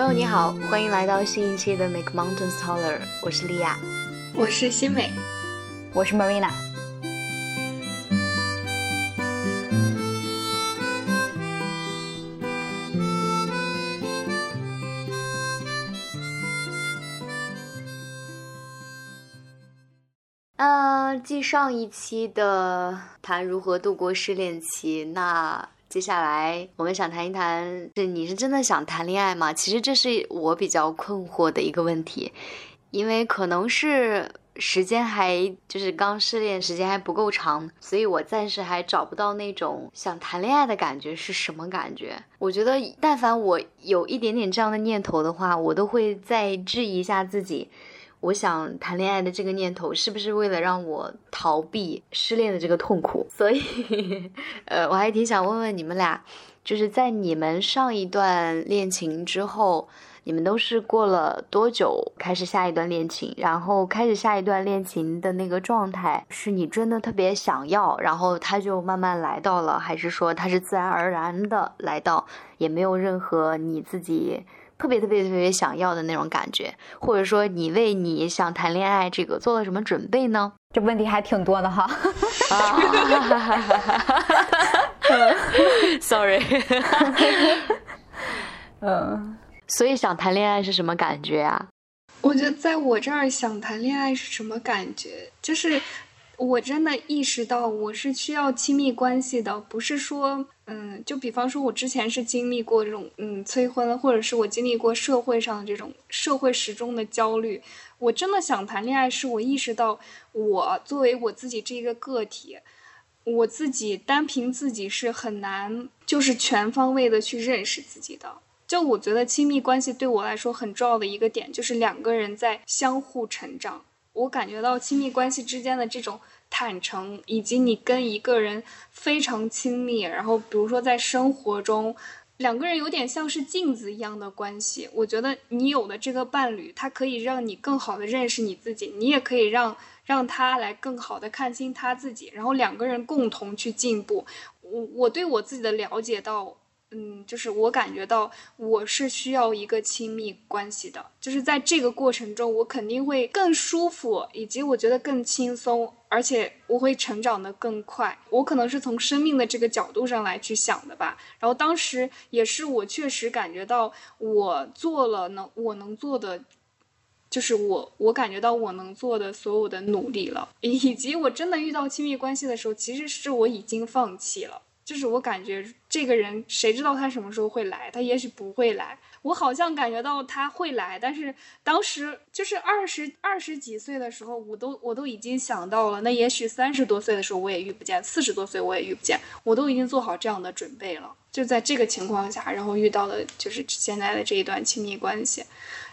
朋友你好，欢迎来到新一期的 Make Mountains Taller，我是莉亚，我是新美，我是 Marina。嗯，继上一期的谈如何度过失恋期，那。接下来，我们想谈一谈，是你是真的想谈恋爱吗？其实这是我比较困惑的一个问题，因为可能是时间还就是刚失恋，时间还不够长，所以我暂时还找不到那种想谈恋爱的感觉是什么感觉。我觉得，但凡我有一点点这样的念头的话，我都会再质疑一下自己。我想谈恋爱的这个念头，是不是为了让我逃避失恋的这个痛苦？所以，呃，我还挺想问问你们俩，就是在你们上一段恋情之后，你们都是过了多久开始下一段恋情？然后开始下一段恋情的那个状态，是你真的特别想要，然后他就慢慢来到了，还是说他是自然而然的来到，也没有任何你自己？特别特别特别想要的那种感觉，或者说你为你想谈恋爱这个做了什么准备呢？这问题还挺多的哈。Sorry。嗯，所以想谈恋爱是什么感觉啊？我觉得在我这儿想谈恋爱是什么感觉，就是。我真的意识到我是需要亲密关系的，不是说，嗯，就比方说，我之前是经历过这种，嗯，催婚，或者是我经历过社会上的这种社会时钟的焦虑。我真的想谈恋爱，是我意识到我作为我自己这一个个体，我自己单凭自己是很难，就是全方位的去认识自己的。就我觉得亲密关系对我来说很重要的一个点，就是两个人在相互成长。我感觉到亲密关系之间的这种坦诚，以及你跟一个人非常亲密，然后比如说在生活中，两个人有点像是镜子一样的关系。我觉得你有的这个伴侣，他可以让你更好的认识你自己，你也可以让让他来更好的看清他自己，然后两个人共同去进步。我我对我自己的了解到。嗯，就是我感觉到我是需要一个亲密关系的，就是在这个过程中，我肯定会更舒服，以及我觉得更轻松，而且我会成长的更快。我可能是从生命的这个角度上来去想的吧。然后当时也是我确实感觉到我做了能我能做的，就是我我感觉到我能做的所有的努力了，以及我真的遇到亲密关系的时候，其实是我已经放弃了。就是我感觉这个人，谁知道他什么时候会来？他也许不会来。我好像感觉到他会来，但是当时就是二十二十几岁的时候，我都我都已经想到了。那也许三十多岁的时候我也遇不见，四十多岁我也遇不见，我都已经做好这样的准备了。就在这个情况下，然后遇到的就是现在的这一段亲密关系。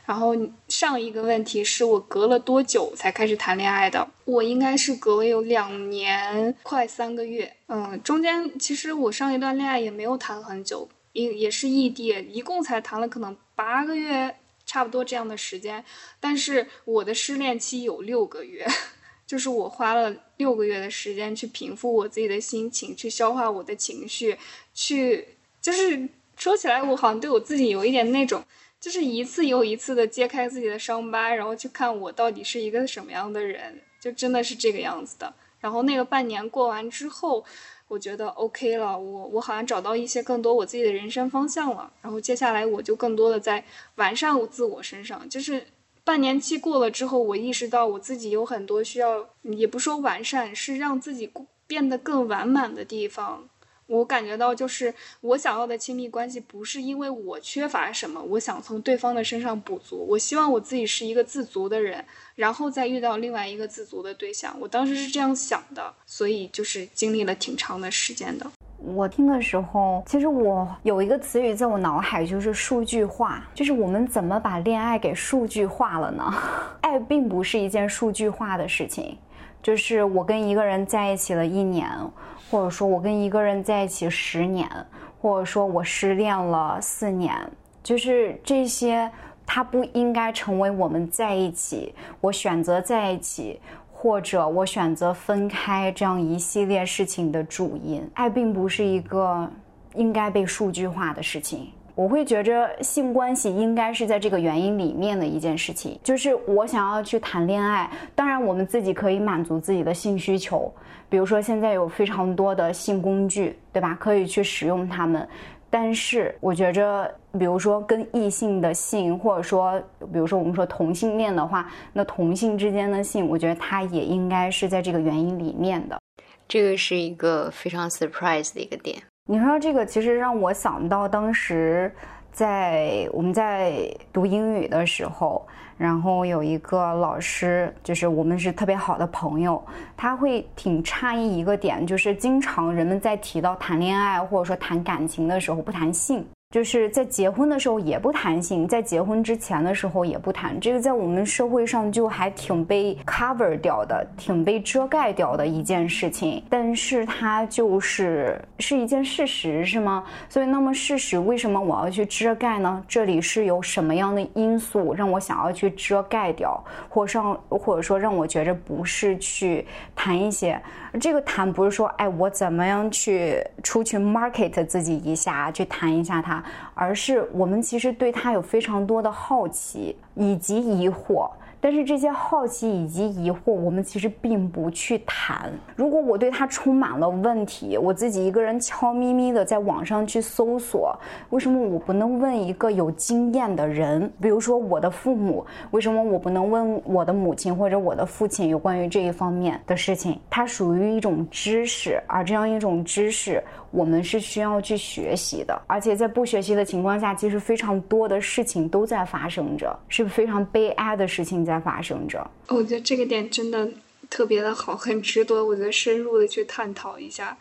然后上一个问题是我隔了多久才开始谈恋爱的？我应该是隔了有两年，快三个月。嗯，中间其实我上一段恋爱也没有谈很久，也也是异地，一共才谈了可能八个月，差不多这样的时间。但是我的失恋期有六个月，就是我花了六个月的时间去平复我自己的心情，去消化我的情绪，去就是说起来，我好像对我自己有一点那种。就是一次又一次的揭开自己的伤疤，然后去看我到底是一个什么样的人，就真的是这个样子的。然后那个半年过完之后，我觉得 OK 了，我我好像找到一些更多我自己的人生方向了。然后接下来我就更多的在完善我自我身上。就是半年期过了之后，我意识到我自己有很多需要，也不说完善，是让自己变得更完满的地方。我感觉到，就是我想要的亲密关系，不是因为我缺乏什么，我想从对方的身上补足。我希望我自己是一个自足的人，然后再遇到另外一个自足的对象。我当时是这样想的，所以就是经历了挺长的时间的。我听的时候，其实我有一个词语在我脑海，就是数据化，就是我们怎么把恋爱给数据化了呢？爱并不是一件数据化的事情，就是我跟一个人在一起了一年。或者说我跟一个人在一起十年，或者说我失恋了四年，就是这些，它不应该成为我们在一起，我选择在一起，或者我选择分开这样一系列事情的主因。爱并不是一个应该被数据化的事情。我会觉着性关系应该是在这个原因里面的一件事情，就是我想要去谈恋爱，当然我们自己可以满足自己的性需求，比如说现在有非常多的性工具，对吧？可以去使用它们。但是我觉着，比如说跟异性的性，或者说，比如说我们说同性恋的话，那同性之间的性，我觉得它也应该是在这个原因里面的。这个是一个非常 surprise 的一个点。你说这个其实让我想到当时在我们在读英语的时候。然后有一个老师，就是我们是特别好的朋友，他会挺诧异一个点，就是经常人们在提到谈恋爱或者说谈感情的时候不谈性。就是在结婚的时候也不谈性，在结婚之前的时候也不谈，这个在我们社会上就还挺被 cover 掉的，挺被遮盖掉的一件事情。但是它就是是一件事实，是吗？所以那么事实为什么我要去遮盖呢？这里是有什么样的因素让我想要去遮盖掉，或上或者说让我觉着不是去谈一些？这个谈不是说，哎，我怎么样去出去 market 自己一下，去谈一下他，而是我们其实对他有非常多的好奇以及疑惑。但是这些好奇以及疑惑，我们其实并不去谈。如果我对它充满了问题，我自己一个人悄咪咪的在网上去搜索，为什么我不能问一个有经验的人？比如说我的父母，为什么我不能问我的母亲或者我的父亲有关于这一方面的事情？它属于一种知识，而这样一种知识。我们是需要去学习的，而且在不学习的情况下，其实非常多的事情都在发生着，是非常悲哀的事情在发生着。我觉得这个点真的特别的好，很值得我觉得深入的去探讨一下。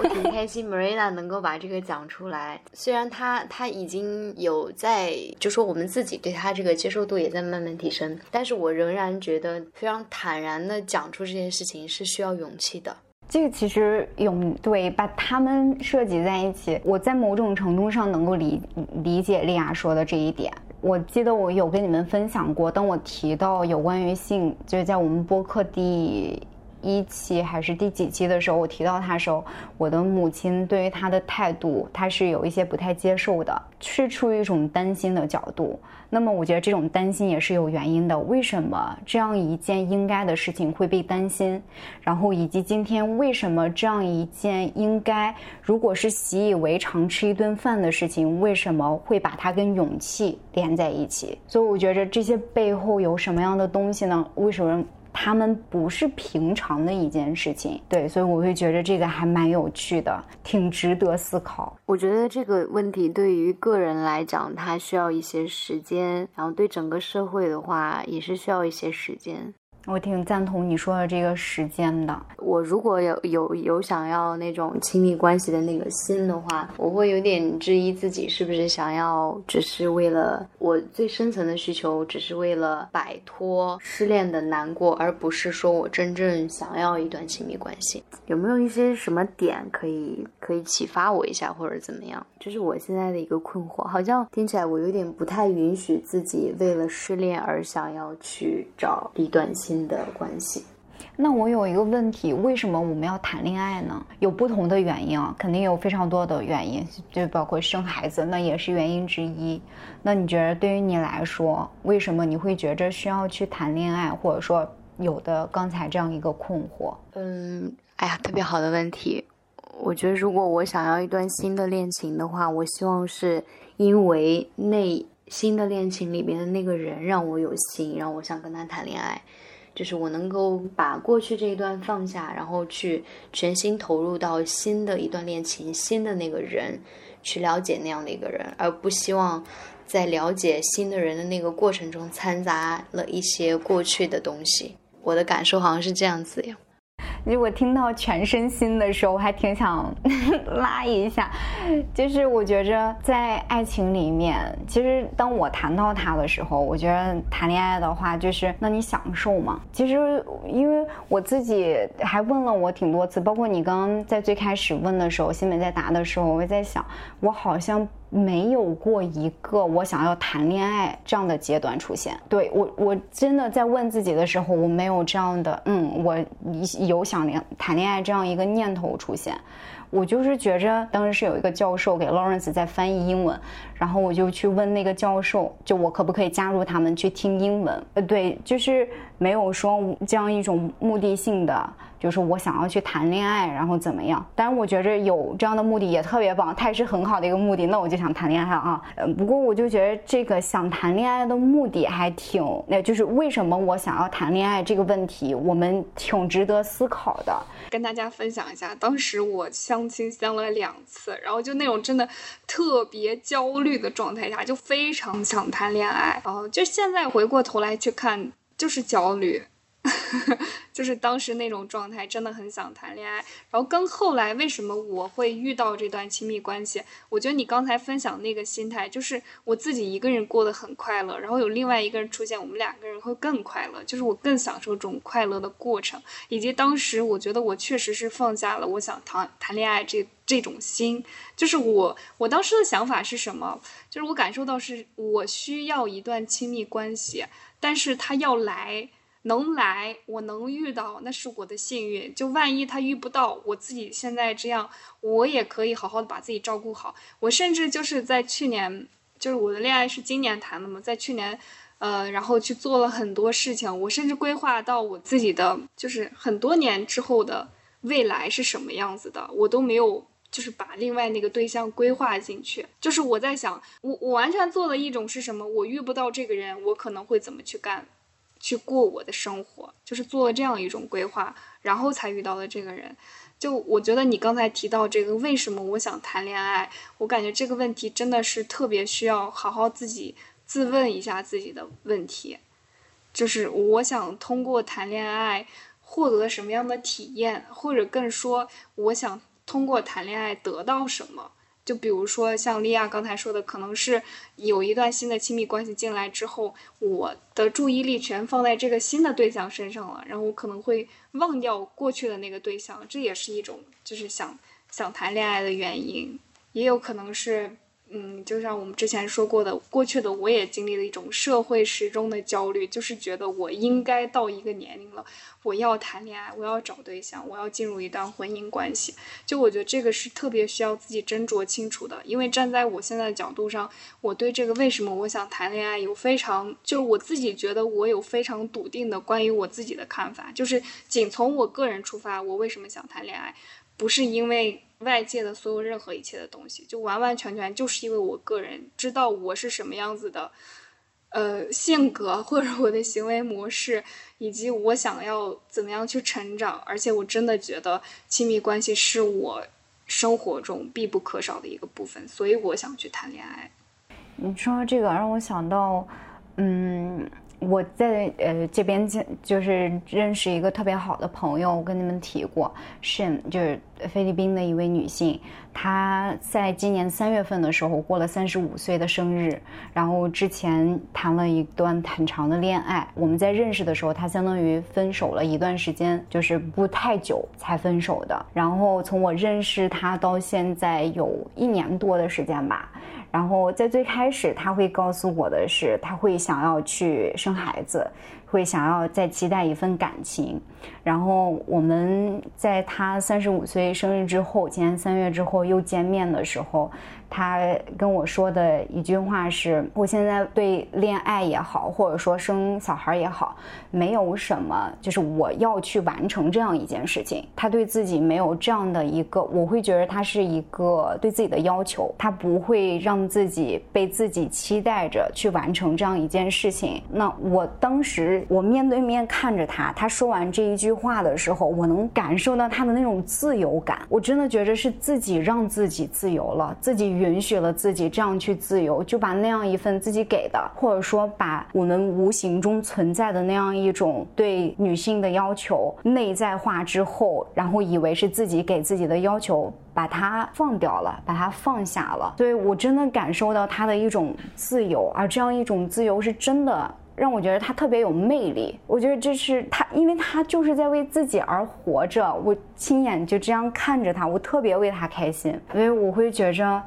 我挺开心，Marina 能够把这个讲出来。虽然他他已经有在，就说我们自己对他这个接受度也在慢慢提升，但是我仍然觉得非常坦然的讲出这件事情是需要勇气的。这个其实有对把他们涉及在一起，我在某种程度上能够理理解莉亚说的这一点。我记得我有跟你们分享过，当我提到有关于性，就是在我们播客第一期还是第几期的时候，我提到他的时候，我的母亲对于他的态度，他是有一些不太接受的，是出于一种担心的角度。那么我觉得这种担心也是有原因的。为什么这样一件应该的事情会被担心？然后以及今天为什么这样一件应该如果是习以为常吃一顿饭的事情，为什么会把它跟勇气连在一起？所以我觉着这些背后有什么样的东西呢？为什么？他们不是平常的一件事情，对，所以我会觉得这个还蛮有趣的，挺值得思考。我觉得这个问题对于个人来讲，它需要一些时间，然后对整个社会的话，也是需要一些时间。我挺赞同你说的这个时间的。我如果有有有想要那种亲密关系的那个心的话，我会有点质疑自己是不是想要只是为了我最深层的需求，只是为了摆脱失恋的难过，而不是说我真正想要一段亲密关系。有没有一些什么点可以可以启发我一下，或者怎么样？这是我现在的一个困惑。好像听起来我有点不太允许自己为了失恋而想要去找一段新。的关系，那我有一个问题，为什么我们要谈恋爱呢？有不同的原因啊，肯定有非常多的原因，就包括生孩子，那也是原因之一。那你觉得对于你来说，为什么你会觉着需要去谈恋爱，或者说有的刚才这样一个困惑？嗯，哎呀，特别好的问题。我觉得如果我想要一段新的恋情的话，我希望是因为那新的恋情里面的那个人让我有心，让我想跟他谈恋爱。就是我能够把过去这一段放下，然后去全心投入到新的一段恋情、新的那个人，去了解那样的一个人，而不希望在了解新的人的那个过程中掺杂了一些过去的东西。我的感受好像是这样子呀。如果听到全身心的时候，我还挺想 拉一下。就是我觉着在爱情里面，其实当我谈到他的时候，我觉得谈恋爱的话，就是那你享受吗？其实因为我自己还问了我挺多次，包括你刚刚在最开始问的时候，新美在答的时候，我也在想，我好像。没有过一个我想要谈恋爱这样的阶段出现。对我，我真的在问自己的时候，我没有这样的，嗯，我有想恋谈恋爱这样一个念头出现。我就是觉着当时是有一个教授给 Lawrence 在翻译英文，然后我就去问那个教授，就我可不可以加入他们去听英文？呃，对，就是没有说这样一种目的性的。就是我想要去谈恋爱，然后怎么样？当然，我觉着有这样的目的也特别棒，它也是很好的一个目的。那我就想谈恋爱啊。呃，不过我就觉得这个想谈恋爱的目的还挺，那就是为什么我想要谈恋爱这个问题，我们挺值得思考的。跟大家分享一下，当时我相亲相了两次，然后就那种真的特别焦虑的状态下，就非常想谈恋爱。哦，就现在回过头来去看，就是焦虑。就是当时那种状态，真的很想谈恋爱。然后跟后来为什么我会遇到这段亲密关系，我觉得你刚才分享那个心态，就是我自己一个人过得很快乐，然后有另外一个人出现，我们两个人会更快乐。就是我更享受这种快乐的过程，以及当时我觉得我确实是放下了我想谈谈恋爱这这种心。就是我我当时的想法是什么？就是我感受到是我需要一段亲密关系，但是他要来。能来，我能遇到，那是我的幸运。就万一他遇不到，我自己现在这样，我也可以好好的把自己照顾好。我甚至就是在去年，就是我的恋爱是今年谈的嘛，在去年，呃，然后去做了很多事情。我甚至规划到我自己的，就是很多年之后的未来是什么样子的，我都没有，就是把另外那个对象规划进去。就是我在想，我我完全做了一种是什么？我遇不到这个人，我可能会怎么去干？去过我的生活，就是做了这样一种规划，然后才遇到了这个人。就我觉得你刚才提到这个，为什么我想谈恋爱？我感觉这个问题真的是特别需要好好自己自问一下自己的问题。就是我想通过谈恋爱获得什么样的体验，或者更说，我想通过谈恋爱得到什么。就比如说像莉亚刚才说的，可能是有一段新的亲密关系进来之后，我的注意力全放在这个新的对象身上了，然后我可能会忘掉过去的那个对象，这也是一种就是想想谈恋爱的原因，也有可能是。嗯，就像我们之前说过的，过去的我也经历了一种社会时钟的焦虑，就是觉得我应该到一个年龄了，我要谈恋爱，我要找对象，我要进入一段婚姻关系。就我觉得这个是特别需要自己斟酌清楚的，因为站在我现在的角度上，我对这个为什么我想谈恋爱有非常，就是我自己觉得我有非常笃定的关于我自己的看法，就是仅从我个人出发，我为什么想谈恋爱，不是因为。外界的所有任何一切的东西，就完完全全就是因为我个人知道我是什么样子的，呃，性格或者我的行为模式，以及我想要怎么样去成长，而且我真的觉得亲密关系是我生活中必不可少的一个部分，所以我想去谈恋爱。你说这个让我想到，嗯。我在呃这边就就是认识一个特别好的朋友，我跟你们提过，是就是菲律宾的一位女性，她在今年三月份的时候过了三十五岁的生日，然后之前谈了一段很长的恋爱，我们在认识的时候，她相当于分手了一段时间，就是不太久才分手的，然后从我认识她到现在有一年多的时间吧。然后在最开始，他会告诉我的是，他会想要去生孩子，会想要再期待一份感情。然后我们在他三十五岁生日之后，今年三月之后又见面的时候。他跟我说的一句话是：“我现在对恋爱也好，或者说生小孩也好，没有什么，就是我要去完成这样一件事情。他对自己没有这样的一个，我会觉得他是一个对自己的要求，他不会让自己被自己期待着去完成这样一件事情。那我当时我面对面看着他，他说完这一句话的时候，我能感受到他的那种自由感。我真的觉得是自己让自己自由了，自己。”允许了自己这样去自由，就把那样一份自己给的，或者说把我们无形中存在的那样一种对女性的要求内在化之后，然后以为是自己给自己的要求，把它放掉了，把它放下了。所以我真的感受到他的一种自由，而这样一种自由是真的。让我觉得他特别有魅力，我觉得这是他，因为他就是在为自己而活着。我亲眼就这样看着他，我特别为他开心，因为我会觉着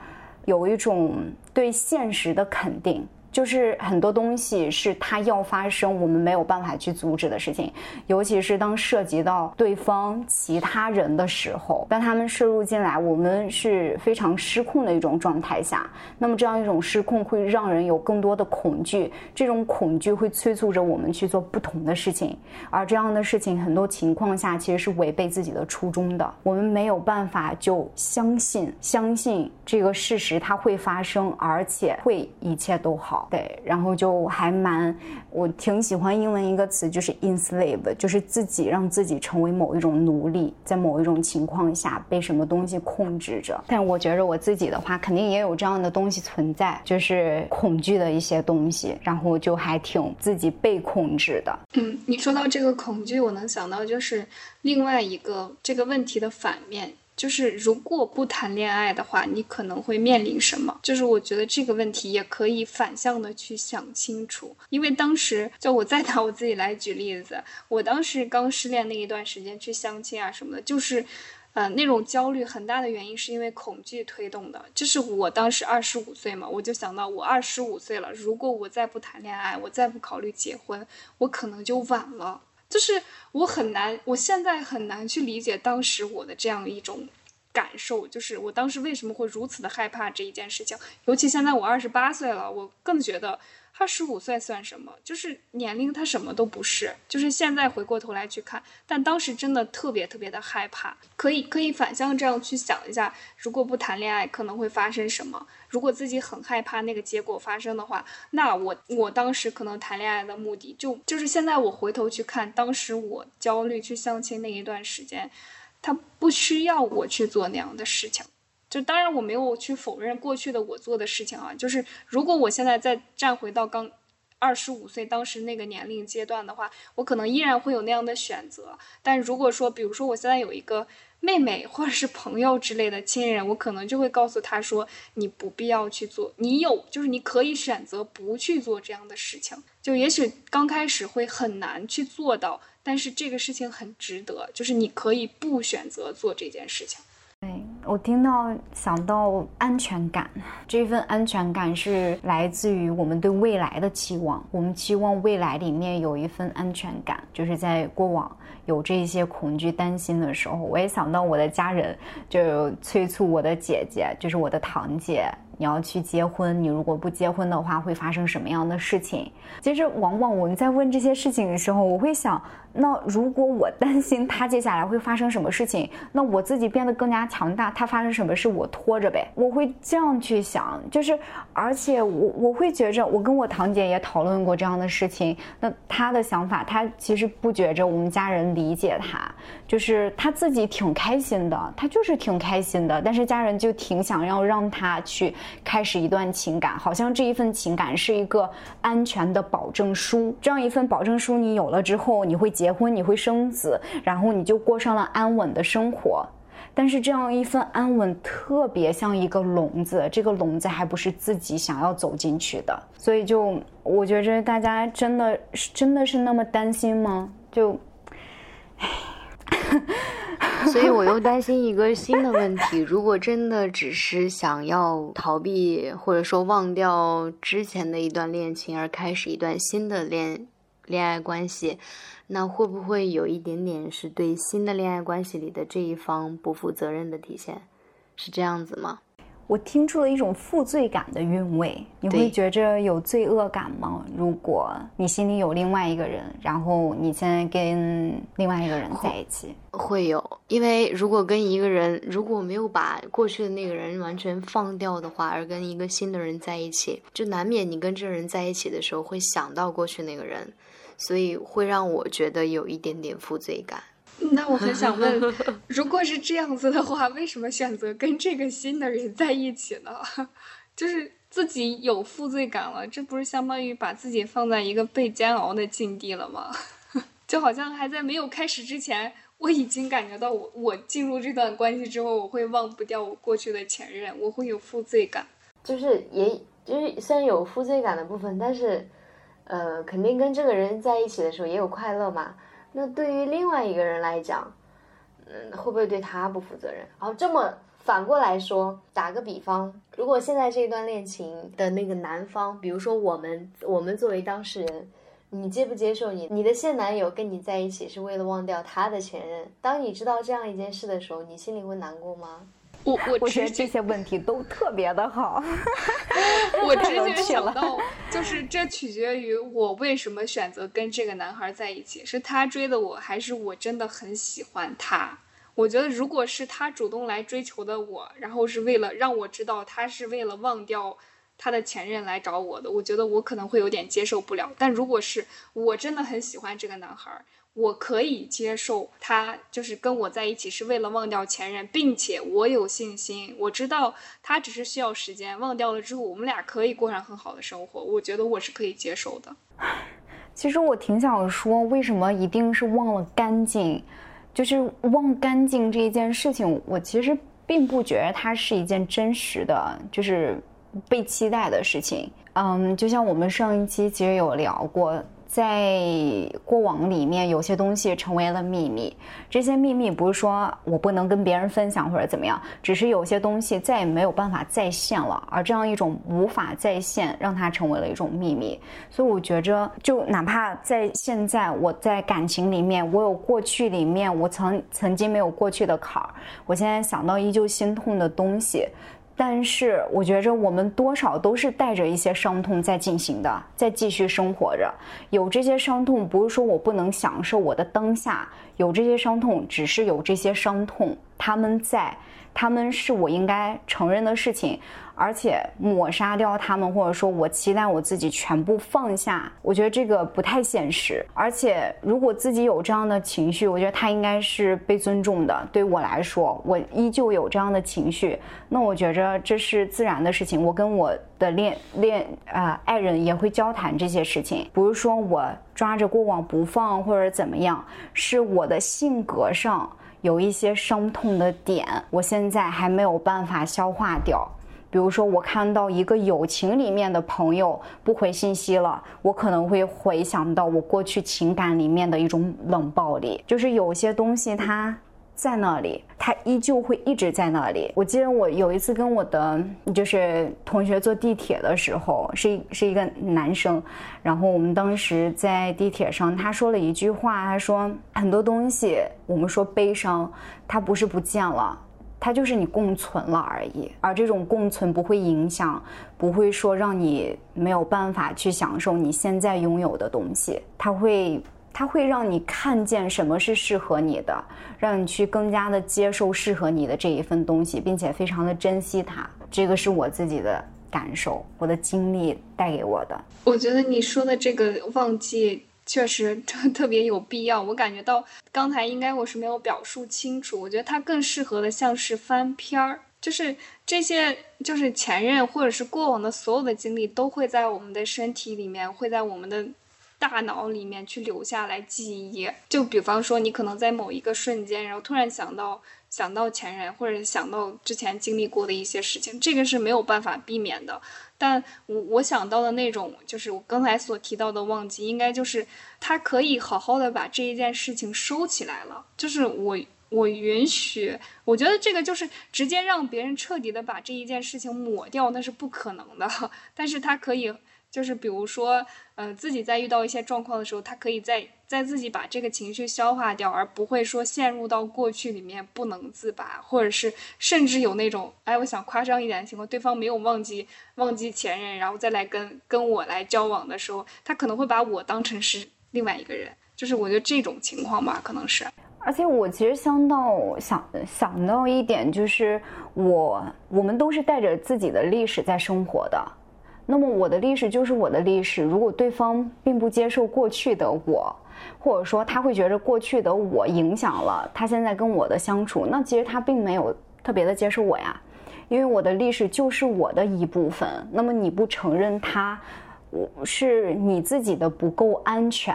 有一种对现实的肯定，就是很多东西是它要发生，我们没有办法去阻止的事情，尤其是当涉及到对方其他人的时候，当他们摄入进来，我们是非常失控的一种状态下，那么这样一种失控会让人有更多的恐惧，这种恐惧会催促着我们去做不同的事情，而这样的事情很多情况下其实是违背自己的初衷的，我们没有办法就相信相信这个事实它会发生，而且会一切都好。对，然后就还蛮，我挺喜欢英文一个词，就是 enslave，就是自己让自己成为某一种奴隶，在某一种情况下被什么东西控制着。但我觉着我自己的话，肯定也有这样的东西存在，就是恐惧的一些东西，然后就还挺自己被控制的。嗯，你说到这个恐惧，我能想到就是另外一个这个问题的反面。就是如果不谈恋爱的话，你可能会面临什么？就是我觉得这个问题也可以反向的去想清楚。因为当时就我再拿我自己来举例子，我当时刚失恋那一段时间去相亲啊什么的，就是，呃，那种焦虑很大的原因是因为恐惧推动的。就是我当时二十五岁嘛，我就想到我二十五岁了，如果我再不谈恋爱，我再不考虑结婚，我可能就晚了。就是我很难，我现在很难去理解当时我的这样一种感受，就是我当时为什么会如此的害怕这一件事情。尤其现在我二十八岁了，我更觉得二十五岁算什么？就是年龄它什么都不是。就是现在回过头来去看，但当时真的特别特别的害怕。可以可以反向这样去想一下，如果不谈恋爱，可能会发生什么？如果自己很害怕那个结果发生的话，那我我当时可能谈恋爱的目的就就是现在我回头去看，当时我焦虑去相亲那一段时间，他不需要我去做那样的事情。就当然我没有去否认过去的我做的事情啊，就是如果我现在再站回到刚二十五岁当时那个年龄阶段的话，我可能依然会有那样的选择。但如果说，比如说我现在有一个。妹妹或者是朋友之类的亲人，我可能就会告诉他说：“你不必要去做，你有就是你可以选择不去做这样的事情。就也许刚开始会很难去做到，但是这个事情很值得，就是你可以不选择做这件事情。”我听到想到安全感，这份安全感是来自于我们对未来的期望，我们期望未来里面有一份安全感，就是在过往。有这些恐惧、担心的时候，我也想到我的家人，就催促我的姐姐，就是我的堂姐。你要去结婚，你如果不结婚的话，会发生什么样的事情？其实，往往我们在问这些事情的时候，我会想，那如果我担心他接下来会发生什么事情，那我自己变得更加强大，他发生什么事我拖着呗。我会这样去想，就是，而且我我会觉着，我跟我堂姐也讨论过这样的事情，那她的想法，她其实不觉着我们家人理解她，就是她自己挺开心的，她就是挺开心的，但是家人就挺想要让她去。开始一段情感，好像这一份情感是一个安全的保证书。这样一份保证书，你有了之后，你会结婚，你会生子，然后你就过上了安稳的生活。但是这样一份安稳，特别像一个笼子，这个笼子还不是自己想要走进去的。所以，就我觉着大家真的是真的是那么担心吗？就，唉。所以我又担心一个新的问题：如果真的只是想要逃避，或者说忘掉之前的一段恋情，而开始一段新的恋恋爱关系，那会不会有一点点是对新的恋爱关系里的这一方不负责任的体现？是这样子吗？我听出了一种负罪感的韵味，你会觉着有罪恶感吗？如果你心里有另外一个人，然后你现在跟另外一个人在一起，会有，因为如果跟一个人如果没有把过去的那个人完全放掉的话，而跟一个新的人在一起，就难免你跟这个人在一起的时候会想到过去那个人，所以会让我觉得有一点点负罪感。那我很想问，如果是这样子的话，为什么选择跟这个新的人在一起呢？就是自己有负罪感了，这不是相当于把自己放在一个被煎熬的境地了吗？就好像还在没有开始之前，我已经感觉到我我进入这段关系之后，我会忘不掉我过去的前任，我会有负罪感。就是也就是虽然有负罪感的部分，但是呃，肯定跟这个人在一起的时候也有快乐嘛。那对于另外一个人来讲，嗯，会不会对他不负责任？然后这么反过来说，打个比方，如果现在这段恋情的那个男方，比如说我们，我们作为当事人，你接不接受你你的现男友跟你在一起是为了忘掉他的前任？当你知道这样一件事的时候，你心里会难过吗？我我我觉得这些问题都特别的好，我直接想到，就是这取决于我为什么选择跟这个男孩在一起，是他追的我，还是我真的很喜欢他？我觉得如果是他主动来追求的我，然后是为了让我知道他是为了忘掉他的前任来找我的，我觉得我可能会有点接受不了。但如果是我真的很喜欢这个男孩。我可以接受他就是跟我在一起是为了忘掉前任，并且我有信心，我知道他只是需要时间，忘掉了之后，我们俩可以过上很好的生活。我觉得我是可以接受的。其实我挺想说，为什么一定是忘了干净？就是忘干净这一件事情，我其实并不觉得它是一件真实的，就是被期待的事情。嗯，就像我们上一期其实有聊过。在过往里面，有些东西成为了秘密。这些秘密不是说我不能跟别人分享或者怎么样，只是有些东西再也没有办法再现了。而这样一种无法再现，让它成为了一种秘密。所以我觉着，就哪怕在现在，我在感情里面，我有过去里面我曾曾经没有过去的坎儿，我现在想到依旧心痛的东西。但是我觉着我们多少都是带着一些伤痛在进行的，在继续生活着。有这些伤痛，不是说我不能享受我的当下。有这些伤痛，只是有这些伤痛，他们在，他们是我应该承认的事情。而且抹杀掉他们，或者说我期待我自己全部放下，我觉得这个不太现实。而且如果自己有这样的情绪，我觉得他应该是被尊重的。对我来说，我依旧有这样的情绪，那我觉着这是自然的事情。我跟我的恋恋啊爱人也会交谈这些事情，不是说我抓着过往不放或者怎么样，是我的性格上有一些伤痛的点，我现在还没有办法消化掉。比如说，我看到一个友情里面的朋友不回信息了，我可能会回想到我过去情感里面的一种冷暴力，就是有些东西它在那里，它依旧会一直在那里。我记得我有一次跟我的就是同学坐地铁的时候，是一是一个男生，然后我们当时在地铁上，他说了一句话，他说很多东西我们说悲伤，它不是不见了。它就是你共存了而已，而这种共存不会影响，不会说让你没有办法去享受你现在拥有的东西。它会，它会让你看见什么是适合你的，让你去更加的接受适合你的这一份东西，并且非常的珍惜它。这个是我自己的感受，我的经历带给我的。我觉得你说的这个忘记。确实 特特别有必要，我感觉到刚才应该我是没有表述清楚。我觉得它更适合的像是翻篇儿，就是这些就是前任或者是过往的所有的经历都会在我们的身体里面，会在我们的大脑里面去留下来记忆。就比方说，你可能在某一个瞬间，然后突然想到想到前任，或者想到之前经历过的一些事情，这个是没有办法避免的。但我我想到的那种，就是我刚才所提到的忘记，应该就是他可以好好的把这一件事情收起来了。就是我我允许，我觉得这个就是直接让别人彻底的把这一件事情抹掉，那是不可能的。但是他可以。就是比如说，呃，自己在遇到一些状况的时候，他可以在在自己把这个情绪消化掉，而不会说陷入到过去里面不能自拔，或者是甚至有那种，哎，我想夸张一点的情况，对方没有忘记忘记前任，然后再来跟跟我来交往的时候，他可能会把我当成是另外一个人，就是我觉得这种情况吧，可能是。而且我其实想到想想到一点，就是我我们都是带着自己的历史在生活的。那么我的历史就是我的历史。如果对方并不接受过去的我，或者说他会觉得过去的我影响了他现在跟我的相处，那其实他并没有特别的接受我呀，因为我的历史就是我的一部分。那么你不承认他，我是你自己的不够安全，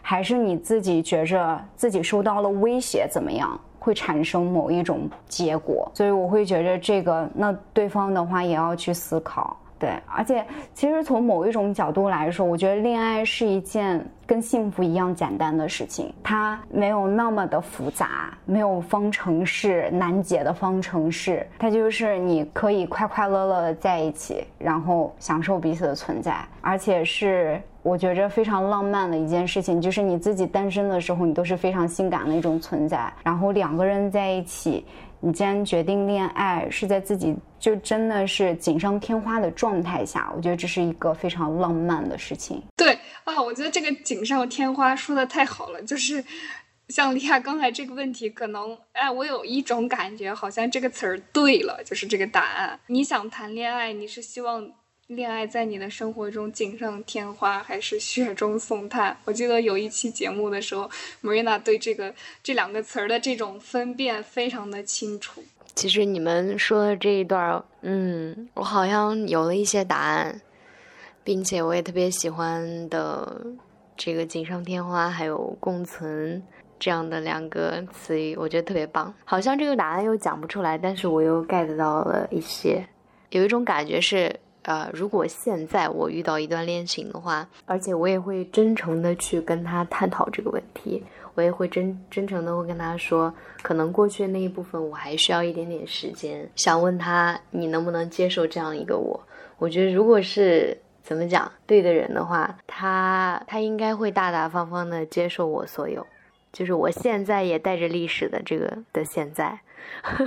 还是你自己觉着自己受到了威胁？怎么样会产生某一种结果？所以我会觉着这个，那对方的话也要去思考。对，而且其实从某一种角度来说，我觉得恋爱是一件跟幸福一样简单的事情，它没有那么的复杂，没有方程式难解的方程式，它就是你可以快快乐乐的在一起，然后享受彼此的存在，而且是我觉着非常浪漫的一件事情，就是你自己单身的时候，你都是非常性感的一种存在，然后两个人在一起。你既然决定恋爱，是在自己就真的是锦上添花的状态下，我觉得这是一个非常浪漫的事情。对啊，我觉得这个锦上添花说的太好了，就是像莉亚刚才这个问题，可能哎，我有一种感觉，好像这个词儿对了，就是这个答案。你想谈恋爱，你是希望。恋爱在你的生活中锦上添花，还是雪中送炭？我记得有一期节目的时候，Marina 对这个这两个词儿的这种分辨非常的清楚。其实你们说的这一段，嗯，我好像有了一些答案，并且我也特别喜欢的这个锦上添花还有共存这样的两个词语，我觉得特别棒。好像这个答案又讲不出来，但是我又 get 到了一些，有一种感觉是。呃，如果现在我遇到一段恋情的话，而且我也会真诚的去跟他探讨这个问题，我也会真真诚的会跟他说，可能过去的那一部分我还需要一点点时间，想问他你能不能接受这样一个我？我觉得如果是怎么讲对的人的话，他他应该会大大方方的接受我所有，就是我现在也带着历史的这个的现在。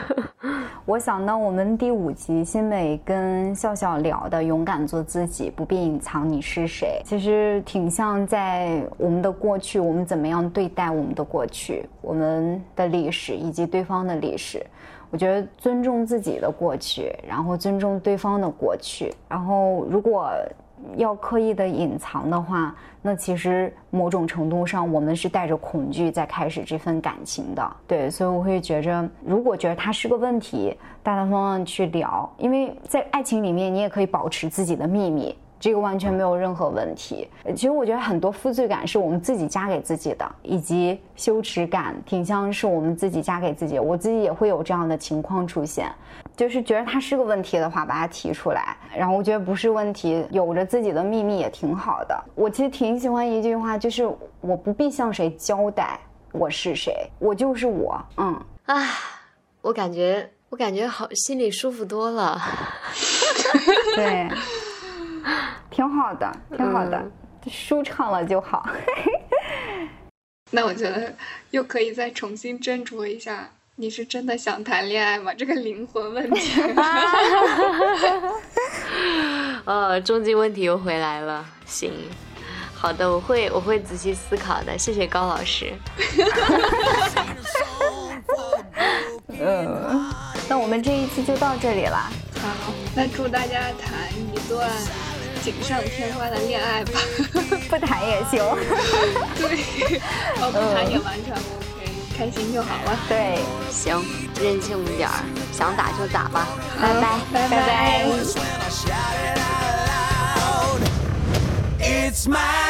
我想到我们第五集新美跟笑笑聊的“勇敢做自己，不必隐藏你是谁”，其实挺像在我们的过去，我们怎么样对待我们的过去、我们的历史以及对方的历史。我觉得尊重自己的过去，然后尊重对方的过去，然后如果。要刻意的隐藏的话，那其实某种程度上，我们是带着恐惧在开始这份感情的。对，所以我会觉着，如果觉得它是个问题，大大方方去聊，因为在爱情里面，你也可以保持自己的秘密。这个完全没有任何问题。其实我觉得很多负罪感是我们自己加给自己的，以及羞耻感，挺像是我们自己加给自己。我自己也会有这样的情况出现，就是觉得它是个问题的话，把它提出来。然后我觉得不是问题，有着自己的秘密也挺好的。我其实挺喜欢一句话，就是我不必向谁交代我是谁，我就是我。嗯啊，我感觉我感觉好，心里舒服多了。对。挺好的，挺好的，舒畅了就好。那我觉得又可以再重新斟酌一下，你是真的想谈恋爱吗？这个灵魂问题。呃，终极问题又回来了。行，好的，我会我会仔细思考的。谢谢高老师。嗯，那我们这一期就到这里了。好，那祝大家谈一段。锦上添花的恋爱吧，不谈也行。对，哦，不谈也完全 OK，开心就好了。对，行，任性一点儿，想打就打吧。拜拜，拜拜。stood there